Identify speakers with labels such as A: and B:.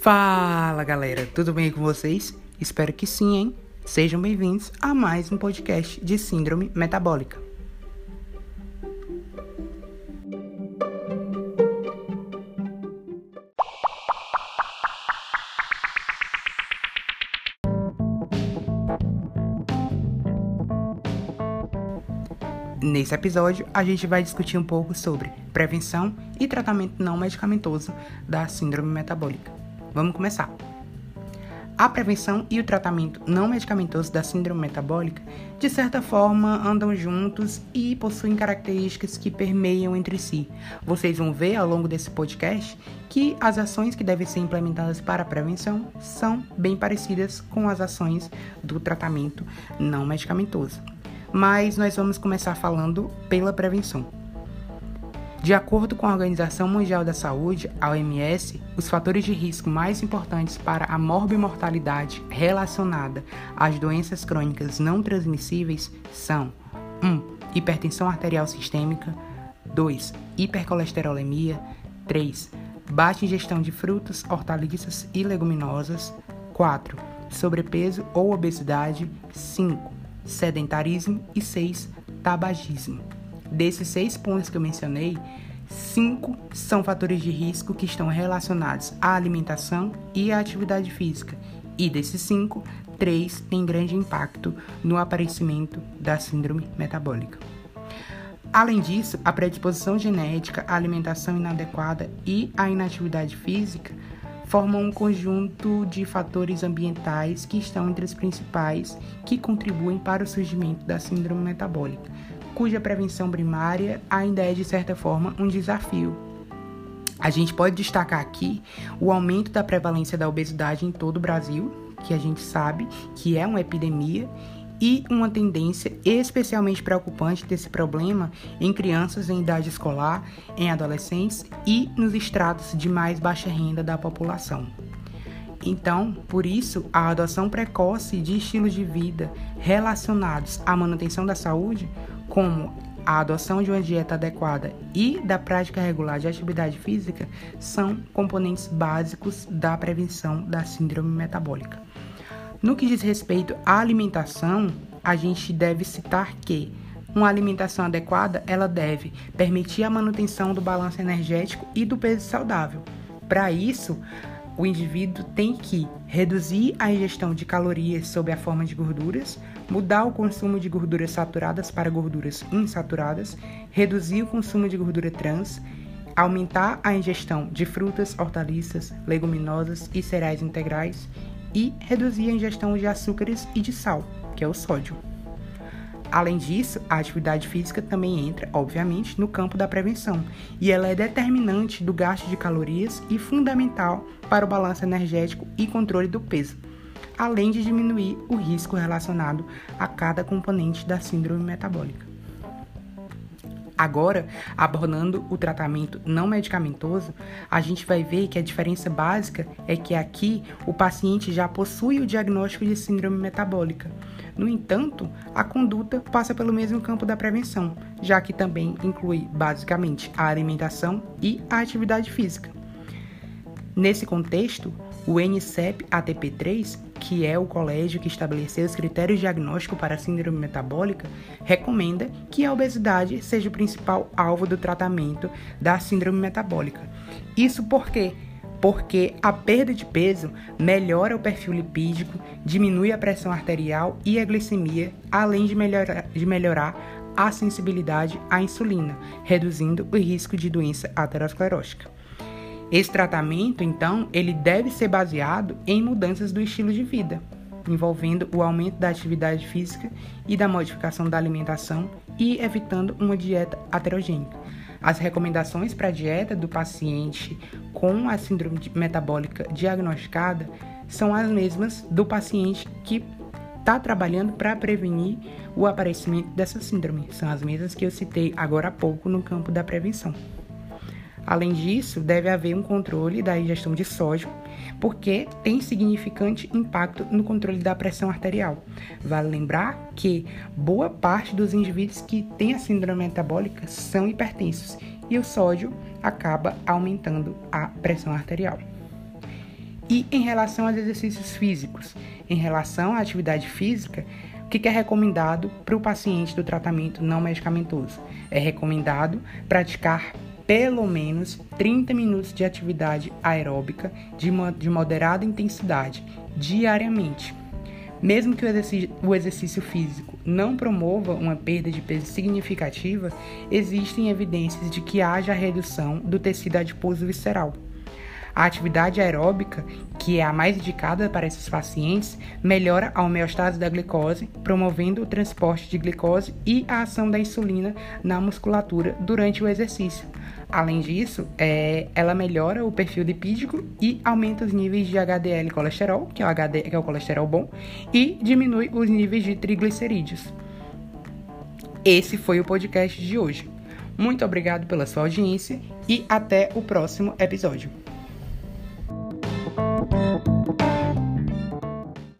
A: Fala galera, tudo bem com vocês? Espero que sim, hein? Sejam bem-vindos a mais um podcast de Síndrome Metabólica. Nesse episódio, a gente vai discutir um pouco sobre prevenção e tratamento não medicamentoso da síndrome metabólica. Vamos começar. A prevenção e o tratamento não medicamentoso da síndrome metabólica, de certa forma, andam juntos e possuem características que permeiam entre si. Vocês vão ver ao longo desse podcast que as ações que devem ser implementadas para a prevenção são bem parecidas com as ações do tratamento não medicamentoso mas nós vamos começar falando pela prevenção. De acordo com a Organização Mundial da Saúde, a OMS, os fatores de risco mais importantes para a morbimortalidade relacionada às doenças crônicas não transmissíveis são 1. Um, hipertensão arterial sistêmica 2. Hipercolesterolemia 3. Baixa ingestão de frutas, hortaliças e leguminosas 4. Sobrepeso ou obesidade 5 sedentarismo e 6. Tabagismo. Desses seis pontos que eu mencionei, cinco são fatores de risco que estão relacionados à alimentação e à atividade física, e desses cinco, três têm grande impacto no aparecimento da síndrome metabólica. Além disso, a predisposição genética, a alimentação inadequada e a inatividade física formam um conjunto de fatores ambientais que estão entre os principais que contribuem para o surgimento da síndrome metabólica, cuja prevenção primária ainda é de certa forma um desafio. A gente pode destacar aqui o aumento da prevalência da obesidade em todo o Brasil, que a gente sabe que é uma epidemia e uma tendência especialmente preocupante desse problema em crianças em idade escolar, em adolescentes e nos estratos de mais baixa renda da população. Então, por isso, a adoção precoce de estilos de vida relacionados à manutenção da saúde, como a adoção de uma dieta adequada e da prática regular de atividade física, são componentes básicos da prevenção da síndrome metabólica. No que diz respeito à alimentação, a gente deve citar que uma alimentação adequada, ela deve permitir a manutenção do balanço energético e do peso saudável. Para isso, o indivíduo tem que reduzir a ingestão de calorias sob a forma de gorduras, mudar o consumo de gorduras saturadas para gorduras insaturadas, reduzir o consumo de gordura trans, aumentar a ingestão de frutas, hortaliças, leguminosas e cereais integrais e reduzir a ingestão de açúcares e de sal, que é o sódio. Além disso, a atividade física também entra, obviamente, no campo da prevenção, e ela é determinante do gasto de calorias e fundamental para o balanço energético e controle do peso, além de diminuir o risco relacionado a cada componente da síndrome metabólica. Agora, abordando o tratamento não medicamentoso, a gente vai ver que a diferença básica é que aqui o paciente já possui o diagnóstico de síndrome metabólica. No entanto, a conduta passa pelo mesmo campo da prevenção, já que também inclui basicamente a alimentação e a atividade física. Nesse contexto, o NCEP ATP3, que é o colégio que estabeleceu os critérios diagnósticos para a síndrome metabólica, recomenda que a obesidade seja o principal alvo do tratamento da síndrome metabólica. Isso porque porque a perda de peso melhora o perfil lipídico, diminui a pressão arterial e a glicemia, além de melhorar, de melhorar a sensibilidade à insulina, reduzindo o risco de doença aterosclerótica. Esse tratamento, então, ele deve ser baseado em mudanças do estilo de vida, envolvendo o aumento da atividade física e da modificação da alimentação e evitando uma dieta aterogênica. As recomendações para a dieta do paciente com a síndrome metabólica diagnosticada são as mesmas do paciente que está trabalhando para prevenir o aparecimento dessa síndrome. São as mesmas que eu citei agora há pouco no campo da prevenção. Além disso, deve haver um controle da ingestão de sódio, porque tem significante impacto no controle da pressão arterial. Vale lembrar que boa parte dos indivíduos que têm a síndrome metabólica são hipertensos e o sódio acaba aumentando a pressão arterial. E em relação aos exercícios físicos, em relação à atividade física, o que é recomendado para o paciente do tratamento não medicamentoso? É recomendado praticar pelo menos 30 minutos de atividade aeróbica de, de moderada intensidade diariamente. Mesmo que o exercício, físico não promova uma perda de peso significativa, existem evidências de que haja redução do tecido adiposo visceral. A atividade aeróbica, que é a mais indicada para esses pacientes, melhora a homeostase da glicose, promovendo o transporte de glicose e a ação da insulina na musculatura durante o exercício, Além disso, é, ela melhora o perfil lipídico e aumenta os níveis de HDL colesterol, que é o, HD, que é o colesterol bom, e diminui os níveis de triglicerídeos. Esse foi o podcast de hoje. Muito obrigado pela sua audiência e até o próximo episódio.